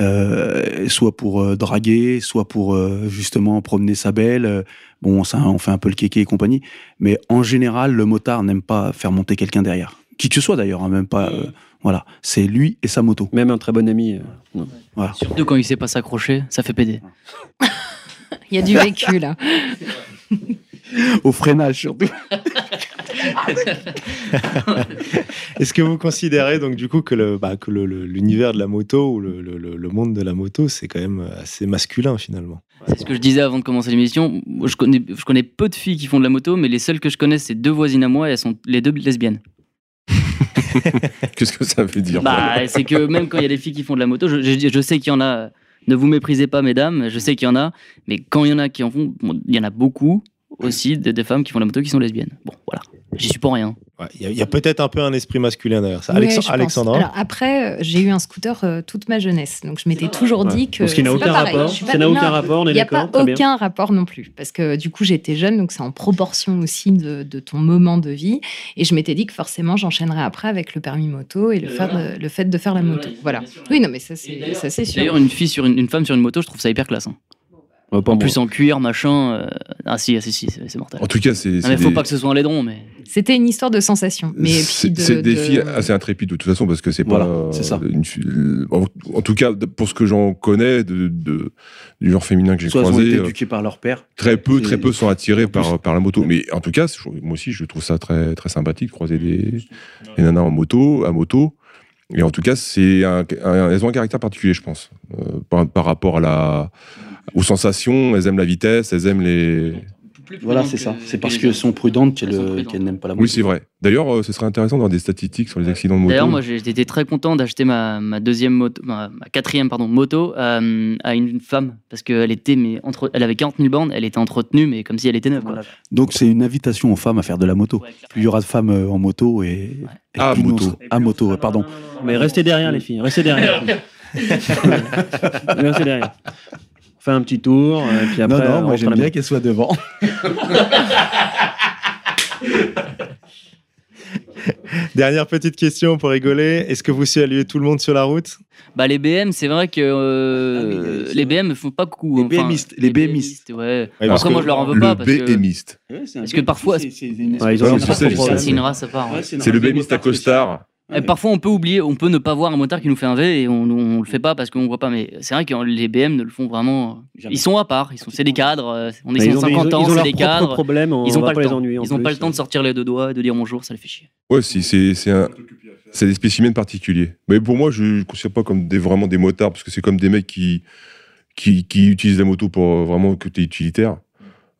E: Euh, soit pour euh, draguer, soit pour justement promener sa belle. Bon, ça, on fait un peu le kéké et compagnie. Mais en général, le motard n'aime pas faire monter quelqu'un derrière. Qui que ce soit d'ailleurs, hein, même pas. euh, voilà. C'est lui et sa moto.
D: Même un très bon ami. euh, non.
E: Voilà.
F: Surtout quand il sait pas s'accrocher, ça fait péder. <laughs>
B: Il y a du vécu là. <laughs>
E: Au freinage, surtout. <laughs>
A: Est-ce que vous considérez donc du coup que le bah, que le- le- l'univers de la moto ou le, le- le- le monde de la moto c'est quand même assez masculin finalement?
F: C'est ce que je disais avant de commencer l'émission. Moi, Je connais, je connais peu de filles qui font de la moto, mais les seules que je connais, c'est deux voisines à moi et elles sont les deux lesbiennes. <laughs>
G: Qu'est-ce que ça veut dire
F: Bah, c'est que même quand il y a des filles qui font de la moto, je, je- je sais qu'il y en a. Ne vous méprisez pas, mesdames, je sais qu'il y en a, mais quand il y en a qui en font, bon, il y en a beaucoup aussi des, des femmes qui font de la moto qui sont lesbiennes. Bon, voilà, j'y suis pour rien.
A: Ouais, Il y a, peut-être un peu un esprit masculin derrière ça.
B: Ouais.
A: Alexandra
B: Alors après, euh, j'ai eu un scooter euh, toute ma jeunesse, donc je m'étais toujours dit que.
D: Parce qu'il n'a aucun rapport. Ça n'a aucun
B: non,
D: rapport, on est
B: Il n'y a pas
D: bien.
B: aucun rapport non plus, parce que du coup j'étais jeune, donc c'est en proportion aussi de, de ton moment de vie, et je m'étais dit que forcément j'enchaînerais après avec le permis moto et le, faire de- le fait de faire la moto. Voilà. Oui, non, mais ça c'est ça, c'est sûr.
F: D'ailleurs, une fille sur une, une femme sur une moto, je trouve ça hyper classe. hein.
D: Ouais, pas
F: En plus, en cuir, machin. euh, Ah, si, ah, si, si, c'est c'est mortel.
G: En tout cas, c'est.
F: Non,
G: c'est
F: mais faut
G: des-
F: pas que ce soit un laidron, mais.
B: C'était une histoire de sensation. Mais
G: C'est
B: de-
G: des
B: de-
G: filles assez intrépides de toute façon parce que c'est pas.
E: Voilà, c'est ça.
G: une fille- en, en tout cas, pour ce que j'en connais de, de- du genre féminin que j'ai
E: Soit elles ont
G: croisé,
E: été
G: euh,
E: éduquées par leur père.
G: très peu, très peu sont attirés par, par la moto. Mais en tout cas, moi aussi, je trouve ça très, très sympathique de croiser des, des nanas en moto, à moto. Et en tout cas, c'est un, un- elles ont un caractère particulier, je pense, euh, par, par rapport à la, aux sensations. Elles aiment la vitesse, elles aiment les.
E: Voilà, c'est ça. C'est parce qu'elles sont prudentes qu'elles euh,
F: prudentes.
E: qu'elles n'aiment pas la moto.
G: Oui, c'est vrai. D'ailleurs, euh, ce serait intéressant d'avoir des statistiques sur les accidents de moto.
F: D'ailleurs, moi, j'ai été très content d'acheter ma, ma deuxième moto, ma, ma quatrième pardon, moto euh, à une femme parce qu'elle était, mais entre, elle avait 40 000 bornes, elle était entretenue, mais comme si elle était neuve. Quoi.
E: Donc c'est une invitation aux femmes à faire de la moto. Plus il y aura de femmes en moto et, et
G: À moto.
E: à moto, pardon.
D: Mais restez derrière, les filles. Restez derrière. <laughs> restez derrière. On fait un petit tour, et puis après.
E: non, non,
D: on
E: moi j'aime bien qu'elle soit devant. <laughs>
A: Dernière petite question pour rigoler. Est-ce que vous saluez tout le monde sur la route?
F: Bah, les BM, c'est vrai que euh,
E: Ah oui, euh,
F: les. BM ne font pas beaucoup.
E: Les BMistes, les BMistes.
F: ouais.
A: Ouais, parce
F: Après,
A: que
F: moi, je leur en veux
G: le
F: pas parce que
G: BMiste.
F: Parce que parfois-
E: c'est c'est une
D: Ouais,
F: une race à part.
G: le BMiste à costard.
F: Et parfois, on peut oublier, on peut ne pas voir un motard qui nous fait un V et on, on le fait pas parce qu'on voit pas. Mais c'est vrai que les BM ne le font vraiment.
E: Jamais.
F: Ils sont à part. Ils sont, c'est des cadres. euh, On est
D: ont,
F: 50
D: ils ont-
F: ans,
D: ils ont
F: c'est
D: leurs
F: des cadres.
D: on
F: Ils ont
D: va
F: pas le
D: les
F: temps. Ils ont pas le temps de sortir les deux doigts et de dire bonjour. Ça les fait chier.
G: Ouais, si, c'est c'est un- c'est des spécimens particuliers. Mais pour moi, je ne considère pas comme des, vraiment des motards, parce que c'est comme des mecs qui, qui, qui utilisent la moto pour euh, vraiment côté utilitaire.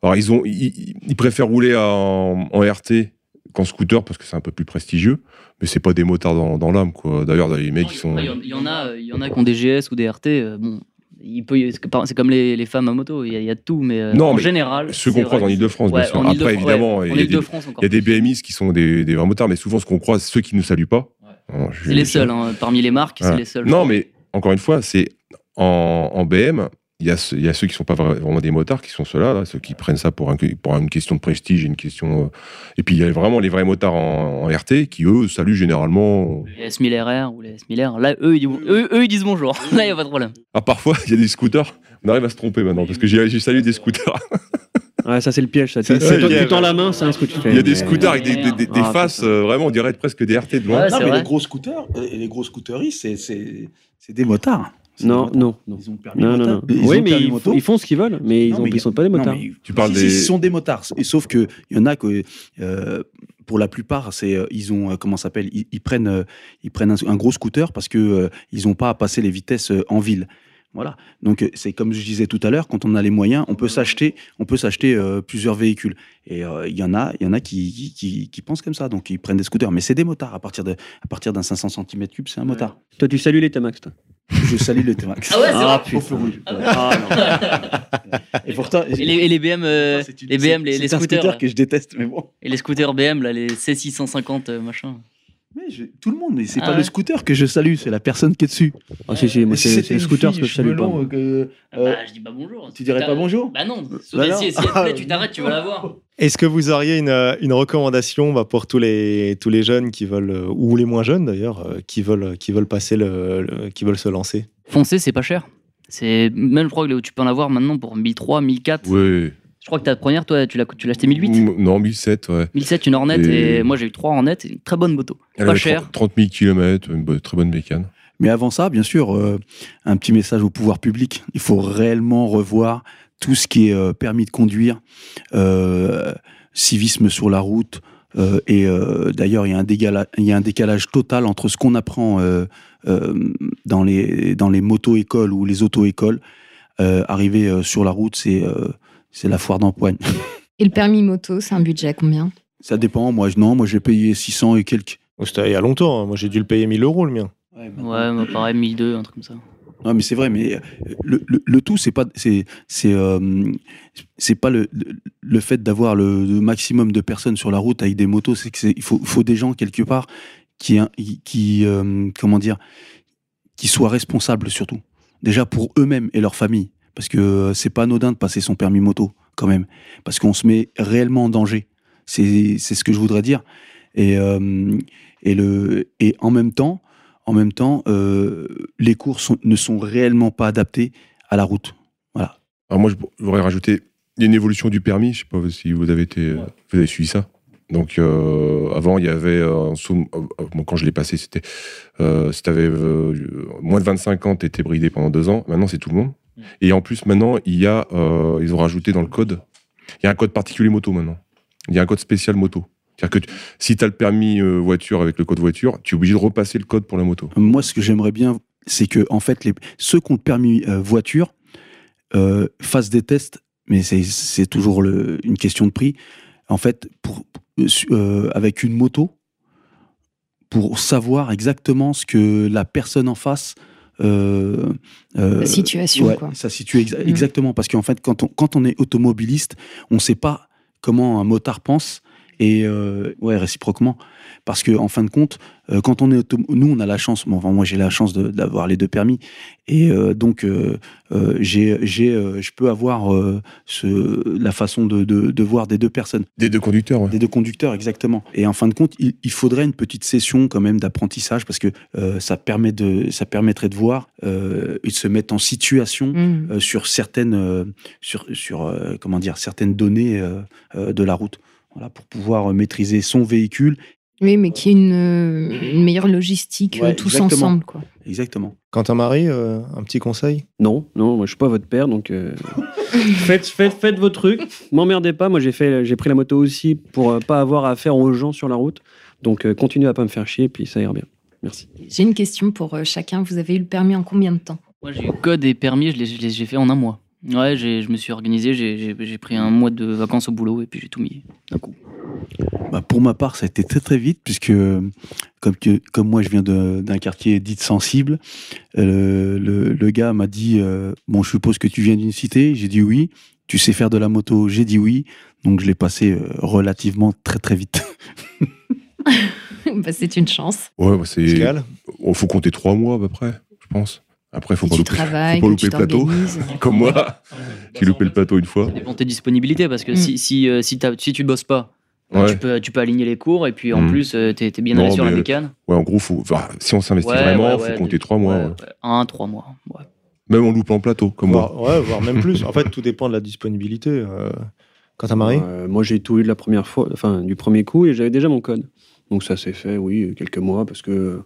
G: Alors, ils, ont, ils, ils préfèrent rouler en, en RT qu'en scooter, parce que c'est un peu plus prestigieux, mais c'est pas des motards dans, dans l'âme, quoi. D'ailleurs, les mecs, ils sont...
F: Il y en- a, il y en a qui ont des GS ou des RT. euh, Bon, il peut, c'est comme- les, les femmes à moto. Il y, a- il y a de tout, mais euh,
G: Non,
F: en
G: mais
F: général.
G: Ceux qu'on croise en Ile-de-France, bien sûr. Après, évidemment,
F: ouais,
G: il y a des, il y a des
F: plus.
G: BMIs qui sont des, des vrais motards, mais souvent, ce qu'on croise, ceux qui ne nous saluent pas.
F: C'est les seuls, hein, parmi les marques, c'est les seuls.
G: Non, mais encore une fois, c'est en, en BM, il y, a ceux, il y a ceux qui sont pas vra- vraiment des motards, qui sont ceux-là, là, ceux qui prennent ça pour, un, pour une question de prestige, une question. euh, Et puis il y a vraiment les vrais motards en, en RT qui, eux, saluent généralement.
F: Les S1000 RR ou les S1000 R, là, eux, ils, disent- eux, eux, ils disent bonjour. <laughs> Là, il n'y a pas de problème.
G: Ah, parfois, il y a des scooters. On arrive à se tromper maintenant, parce que j'ai salué des scooters. <laughs>
D: Ouais, ça c'est le piège. Ça.
G: C'est
D: tu- tends la main, c'est un scooter.
G: Il y a des scooters avec des, des- des- des
D: Ah,
G: faces, euh, vraiment, on dirait presque des RT de loin.
F: Ouais,
E: non, mais
F: vrai.
E: les gros scooters, euh, et les gros c'est c'est des motards.
D: Non, non, non.
E: Ils ont permis
D: Non, non.
E: Ils
D: Oui, mais
E: permis
D: ils, ils font ce qu'ils veulent, mais ils ils sont pas des motards.
E: mais-
G: Tu parles
E: si,
G: des-
E: si, ce sont des motards. Et sauf que il y en a que, euh, pour la plupart, c'est euh, ils ont euh, comment s'appelle? Ils, ils prennent ils prennent un, un gros scooter parce que euh, ils ont pas à passer les vitesses en ville. Voilà. Donc euh, c'est comme je disais tout à l'heure, quand on a les moyens, on peut s'acheter, on peut s'acheter euh, plusieurs véhicules. Et euh, il y en a, il y en a qui, qui, qui, qui pensent comme ça, donc ils prennent des scooters. Mais c'est des motards à partir de à partir d'un 500 cm3, c'est un motard.
D: Toi, tu salues les Tamax, toi?
E: Je salue le T-Max. <laughs>
F: Ah ouais, c'est
D: Ah,
F: vrai.
E: Feu rouge.
D: Ah,
E: Et pourtant,
F: Et les, et les BM, euh,
E: une-
F: les BM, les,
E: c'est
F: les
E: un
F: scooters.
E: scooter que je déteste, mais bon.
F: Et les scooters BM, là, les C650, euh, machin.
E: Mais je- tout le monde, mais c'est
F: Ah
E: pas
F: ouais.
E: le scooter que je salue, c'est la personne qui est dessus.
D: Ah, si, si, c'est scooters
E: fille,
D: que je salue pas.
E: longs, euh,
F: Ah
E: euh,
F: bah, je dis pas bonjour.
E: tu dirais pas bonjour
F: Bah non.
E: Bah non.
F: si, si elle te plaît, tu t'arrêtes, tu vas la voir.
A: Est-ce que vous auriez une, euh, une recommandation bah, pour tous les, tous les jeunes qui veulent, euh, ou les moins jeunes d'ailleurs, euh, qui veulent, qui veulent passer le, le- qui veulent se lancer?
F: Foncer, c'est pas cher. C'est même je crois que tu peux en avoir maintenant pour 1003, 1004.
G: Ouais.
F: Je crois que ta première, toi, tu l'as tu l'as acheté 1008.
G: Mm, Non, 1007, ouais.
F: 1007, une Hornet,
G: Et-
F: et, moi j'ai eu 3 Hornet, et une très bonne moto.
G: Elle
F: pas cher.
G: 30 000 km, une très bonne bécane.
E: Mais avant ça, bien sûr, euh, un petit message au pouvoir public. Il faut réellement revoir tout ce qui est euh, permis de conduire, euh, civisme sur la route. euh, et euh, d'ailleurs, il y, a un dégala- il y a un décalage total entre ce qu'on apprend euh, euh, dans les, dans les moto-écoles ou les auto-écoles. Euh, arriver euh, sur la route, c'est euh, c'est la foire d'empoigne. <laughs>
B: Et le permis moto, c'est un budget à combien?
E: Ça dépend. Moi, je- non, moi, j'ai payé 600 et quelques.
A: Oh, C'était il y a longtemps, hein. moi j'ai dû le payer 1000 euros le mien.
F: Ouais, moi, pareil, 1002, un truc comme ça.
E: Non, mais c'est vrai, mais euh, le, le, le tout, c'est pas, c'est, c'est, euh, c'est pas le, le, le fait d'avoir le, le maximum de personnes sur la route avec des motos, c'est que c'est, il faut, faut des gens quelque part qui, qui, euh, comment dire, qui soient responsables surtout. Déjà pour eux-mêmes et leur famille, parce que euh, c'est pas anodin de passer son permis moto quand même, parce qu'on se met réellement en danger. C'est, ce que je voudrais dire. Et, euh, et le, et en même temps, en même temps, euh, les cours ne sont réellement pas adaptés à la route. Voilà.
G: Alors moi, je voudrais rajouter, il y a une évolution du permis, je sais pas si vous avez été, suivi ça. Donc avant, il y avait, quand je l'ai passé, c'était, si tu avais moins de 25 ans, tu étais bridé pendant deux ans. Maintenant, c'est tout le monde. Et en plus, maintenant, il y a, euh, ils ont rajouté dans le code, il y a un code particulier moto maintenant. Il y a un code spécial moto. C'est-à-dire que si tu as le permis euh, voiture avec le code voiture, tu es obligé de repasser le code pour la moto.
E: Moi, ce que j'aimerais bien, c'est que en fait, ceux qui ont le permis euh, voiture fassent des tests, mais c'est- toujours une question de prix. En fait, avec une moto, pour savoir exactement ce que la personne en face. Euh, euh,
B: La situation,
E: ouais,
B: quoi.
E: Ça situe exa-
B: Mm.
E: exactement parce qu'en fait, quand on, quand on est automobiliste, on ne sait pas comment un motard pense et euh, ouais réciproquement. Parce que en fin de compte euh, quand on est nous on a la chance bon, enfin, moi j'ai la chance de- d'avoir les deux permis. Et euh, donc euh, euh, j'ai j'ai euh, je peux avoir euh, ce, la façon de, de, de voir des deux personnes.
G: Des deux conducteurs, ouais.
E: des deux conducteurs exactement. Et en fin de compte il, il faudrait une petite session quand même d'apprentissage parce que euh, ça permet de ça permettrait de voir euh, et de se mettre en situation euh, sur certaines euh, sur sur euh, comment dire certaines données euh, euh, de la route voilà pour pouvoir euh, maîtriser son véhicule
B: Oui, mais qui est une, euh, une meilleure logistique euh,
E: Ouais,
B: tous
E: exactement.
B: ensemble. Quoi.
E: exactement
A: Quentin Marie, euh, un petit conseil?
D: Non, non, moi je suis pas votre père, donc euh, <laughs> faites, faites, faites vos trucs. M'emmerdez pas. Moi j'ai fait, j'ai pris la moto aussi pour euh, pas avoir affaire aux gens sur la route. Donc euh, continuez à pas me faire chier, puis ça ira bien. Merci.
B: J'ai une question pour chacun. Vous avez eu le permis en combien de temps?
F: Moi, j'ai eu code et permis, je les- j'ai fait en un mois. Ouais, j'ai- je me suis organisé, j'ai- pris un mois de vacances au boulot et puis j'ai tout mis d'un coup.
E: Bah, pour ma part, ça a été très très vite, puisque comme, que, comme moi je viens d'un quartier dit sensible, euh, le, le gars m'a dit euh, Bon, je suppose que tu viens d'une cité J'ai dit oui. Tu sais faire de la moto J'ai dit oui. Donc je l'ai passé euh, relativement très très vite. <laughs>
B: Bah, C'est une chance.
G: Ouais, bah, c'est. Il faut compter trois mois à peu près, je pense. Après, faut pas
B: tu
G: louper, faut pas louper
B: tu
G: le plateau. <laughs> Comme moi, j'ai loupé le plateau une fois.
F: Ça dépend de tes disponibilités parce que
B: Mm.
F: si, si, euh, si, t'as- si tu bosses pas, bah,
G: Ouais.
F: tu, peux, tu peux aligner les cours et puis en
G: Mm.
F: plus, euh, t'es es bien
G: Non,
F: allé sur la
G: mais-
F: mécane.
G: Ouais, en gros, faut, si on s'investit
F: Ouais,
G: vraiment,
F: ouais,
G: faut
F: ouais,
G: compter trois mois.
F: ouais,
G: ouais.
F: ouais. Un, trois mois. ouais.
G: Même en loupant le plateau, comme moi.
A: Voire, ouais, voire même plus. En fait, tout dépend de la disponibilité. Euh, Quant à Marie?
D: Euh, moi, j'ai tout eu de la première fois, enfin, du premier coup, et j'avais déjà mon code. Donc ça s'est fait, oui, quelques mois, parce que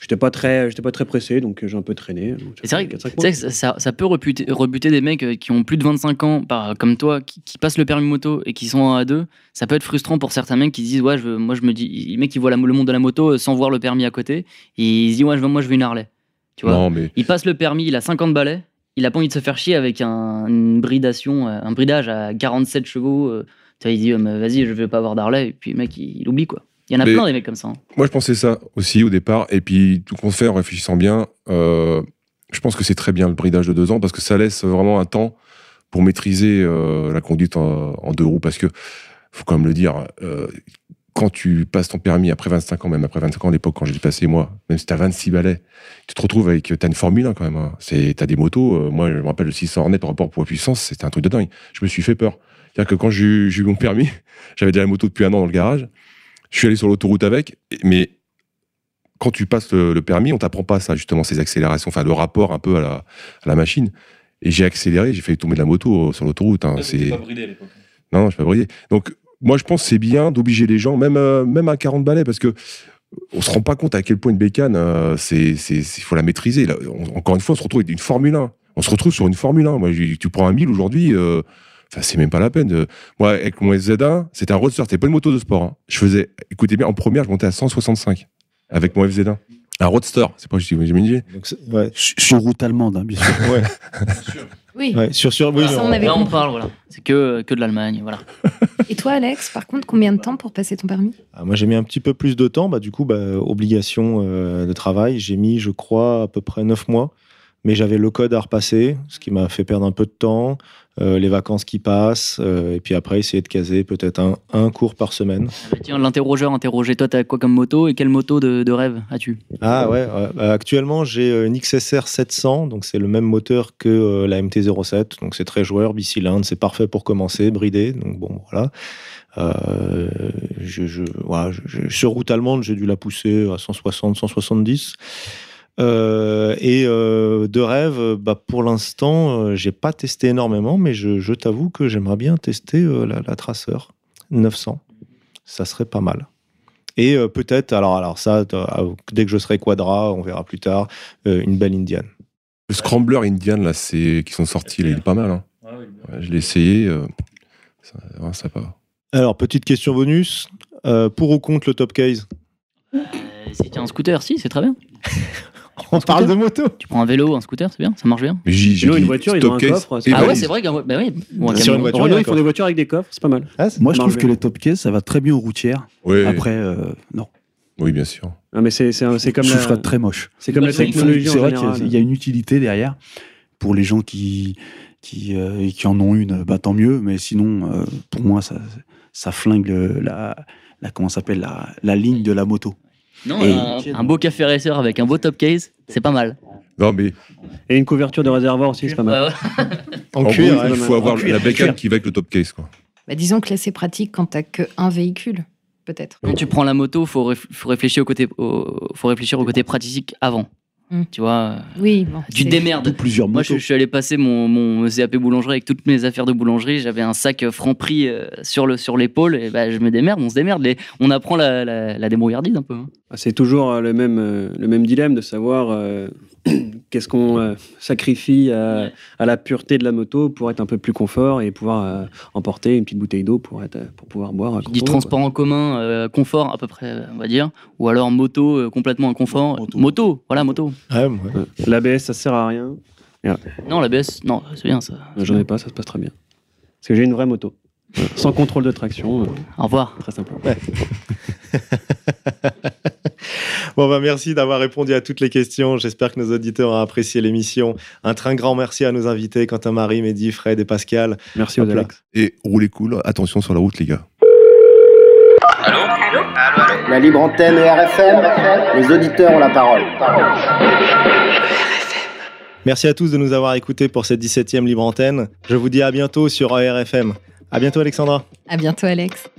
D: j'étais pas très, j'étais pas très pressé, donc j'ai un peu traîné.
F: C'est vrai que,
D: quatre, cinq
F: tu sais que ça, ça- peut rebuter, rebuter des mecs euh, qui ont plus de 25 ans, par- comme toi, qui, qui passent le permis moto et qui sont en A2. Ça peut être frustrant pour certains mecs qui disent Ouais, je veux- moi je me dis, les mecs qui voient la- le monde de la moto euh, sans voir le permis à côté, et ils se disent Ouais, je veux- moi je veux une Harley. Tu vois?
G: Non, mais
F: Il passe le permis, il a 50 balais, il a pas envie de se faire chier avec un, une bridation, euh, un bridage à 47 chevaux. euh, tu vois, il dit, euh, vas-y, je veux pas avoir d'Harley. Et puis, le mec, il, il oublie, quoi. Il y en a
G: Mais-
F: plein des mecs comme ça. hein.
G: moi, je pensais ça aussi au départ. Et puis, tout qu'on fait en réfléchissant bien, euh, je pense que c'est très bien le bridage de deux ans parce que ça laisse vraiment un temps pour maîtriser euh, la conduite en, en deux roues. Parce que, faut quand même le dire, euh, quand tu passes ton permis après 25 ans, même après 25 ans à l'époque, quand je l'ai passé moi, même si tu as 26 balais, tu te retrouves avec. Tu as une Formule 1 quand même. Hein. Tu as des motos. euh, moi, je me rappelle le 600 Hornet par rapport au poids-puissance, c'était un truc de dingue. Je me suis fait peur. C'est-à-dire que quand j'ai eu, j'ai eu mon permis, <laughs> j'avais déjà la moto depuis un an dans le garage. Je suis allé sur l'autoroute avec, mais quand tu passes le, le permis, on t'apprend pas ça, justement, ces accélérations, enfin, le rapport un peu à la, à la machine. Et j'ai accéléré, j'ai fait tomber de la moto euh, sur l'autoroute. hein. c'est... Non, non, je suis pas bridé. Donc, moi, je pense que c'est bien d'obliger les gens, même, euh, même à 40 balais, parce que on se rend pas compte à quel point une bécane, euh, c'est, c'est- faut la maîtriser. Là, on- encore une fois, on se retrouve avec une Formule 1. On se retrouve sur une Formule 1. Moi, tu prends un 1000 aujourd'hui, euh, enfin, c'est même pas la peine. de- Moi, avec mon FZ1, c'était un roadster, c'était pas une moto de sport. hein. Je faisais, écoutez bien, en première, je montais à 165 avec mon FZ1. Un roadster, c'est pas j'ai j'ai
A: c'est- ouais.
E: Sur sur route allemande, hein, bien sûr. <laughs>
A: Ouais.
B: Oui.
A: Ouais, sur, sur, oui,
B: Ça, on avait
F: Là, on parle, voilà. C'est que, que de l'Allemagne, voilà.
B: Et toi, Alex, par contre, combien de temps pour passer ton permis?
A: Ah, moi, j'ai mis un petit peu plus de temps. Bah, du coup, bah, obligation euh, de travail. J'ai mis, je crois, à peu près 9 mois. Mais j'avais le code à repasser, ce qui m'a fait perdre un peu de temps. euh, les vacances qui passent. euh, et puis après, essayer de caser peut-être un, un cours par semaine.
F: Ah bah tiens, l'interrogeur interrogé. Toi, t'as quoi comme moto et quelle moto de, de rêve as-tu?
A: Ah ouais. Bah, actuellement, j'ai euh, une XSR 700. Donc, c'est le même moteur que la MT-07. Donc, c'est très joueur, bicylindre. C'est parfait pour commencer, bridé. Donc, bon, voilà. Je, je, voilà, je- je- sur route allemande, j'ai dû la pousser à 160, 170. Euh, et euh, de rêve, bah, pour l'instant, euh, j'ai pas testé énormément, mais je, je t'avoue que j'aimerais bien tester euh, la, la Tracer 900. Ça serait pas mal. Et euh, peut-être, alors, alors ça, euh, dès que je serai quadra, on verra plus tard, euh, une belle Indian.
G: Le Scrambler Indian, là, c'est, qui sont sortis, là, il est pas mal. hein. Ouais, je l'ai essayé. euh, ça, ouais, ça va.
A: Alors, petite question bonus. euh, pour ou contre le top case?
F: Euh, t'as un scooter, si, c'est très bien. <laughs>
A: On parle de moto
F: Tu prends un vélo, un scooter, c'est bien, ça marche bien.
G: Mais j'ai,
D: une voiture, ils
G: top
D: ont un coffre,
F: Ah ouais, c'est vrai qu'un bah oui. Ou un
A: Sur une voiture,
D: Renault, ils font des voitures avec des coffres, c'est pas mal.
A: Ah,
E: Moi, je trouve que les top cases, ça va très bien aux routières.
G: Ouais,
E: Après, euh, non.
G: oui, bien sûr.
D: Ah, mais c'est c'est un- c'est comme
E: je
D: la,
E: très moche.
D: c'est comme la
F: C'est
D: technologie
E: C'est vrai qu'il y a une utilité derrière pour les gens qui, qui, euh, qui en ont une, bah, tant mieux. Mais sinon, euh, pour moi, ça, ça flingue la, la, comment s'appelle, la, la ligne de la moto.
F: Non,
E: Et-
F: un, un beau café racer avec un beau top case, c'est pas mal.
G: Non, mais
D: Et une couverture de réservoir aussi, c'est pas mal.
F: Ouais, ouais. <laughs>
A: En,
G: en
A: cuir,
G: gros,
A: ouais.
G: il faut avoir la bécane qui va avec le top case. Quoi.
B: bah, Disons que là, c'est pratique quand t'as qu'un véhicule, peut-être.
F: Quand tu prends la moto, faut, réf- faut réfléchir au côté, au, faut réfléchir au côté pratique avant.
B: Mm.
F: Tu vois,
B: Oui, bon.
F: tu te
B: c'est-
F: démerdes.
E: Plusieurs
F: Moi, je, suis allé passer mon, mon CAP boulangerie avec toutes mes affaires de boulangerie. J'avais un sac franc prix euh, sur le sur l'épaule et bah, je me démerde. On se démerde. Les- on apprend la, la, la débrouillardise un peu. hein.
D: Ah, C'est toujours euh, le même, euh, le même dilemme de savoir euh, <clears throat> qu'est-ce qu'on euh, sacrifie à, à la pureté de la moto pour être un peu plus confort et pouvoir euh, emporter une petite bouteille d'eau pour, être, pour pouvoir boire.
F: Je dis transport en commun, euh, confort à peu près, on va dire, ou alors moto euh, complètement inconfort.
E: Moto.
F: Moto, voilà moto.
A: Ouais, ouais.
D: Ouais. L'ABS, ça sert à rien.
F: Non, l'ABS, non, c'est bien ça.
D: J'en ai pas, ça se passe très bien. Parce que j'ai une vraie moto. Ouais. Sans contrôle de traction, euh,
F: Au revoir.
D: très simple. <laughs>
A: Bon, bah, merci d'avoir répondu à toutes les questions. J'espère que nos auditeurs ont apprécié l'émission. Un très grand merci à nos invités, Quentin Marie, Mehdi, Fred et Pascal.
D: Merci aux. Alex.
G: Et roulez cool, attention sur la route, les gars.
C: La libre antenne et RFM, les auditeurs ont la parole.
A: Merci à tous de nous avoir écoutés pour cette 17e Libre Antenne. Je vous dis à bientôt sur ARFM. À bientôt Alexandra.
B: À bientôt, Alex.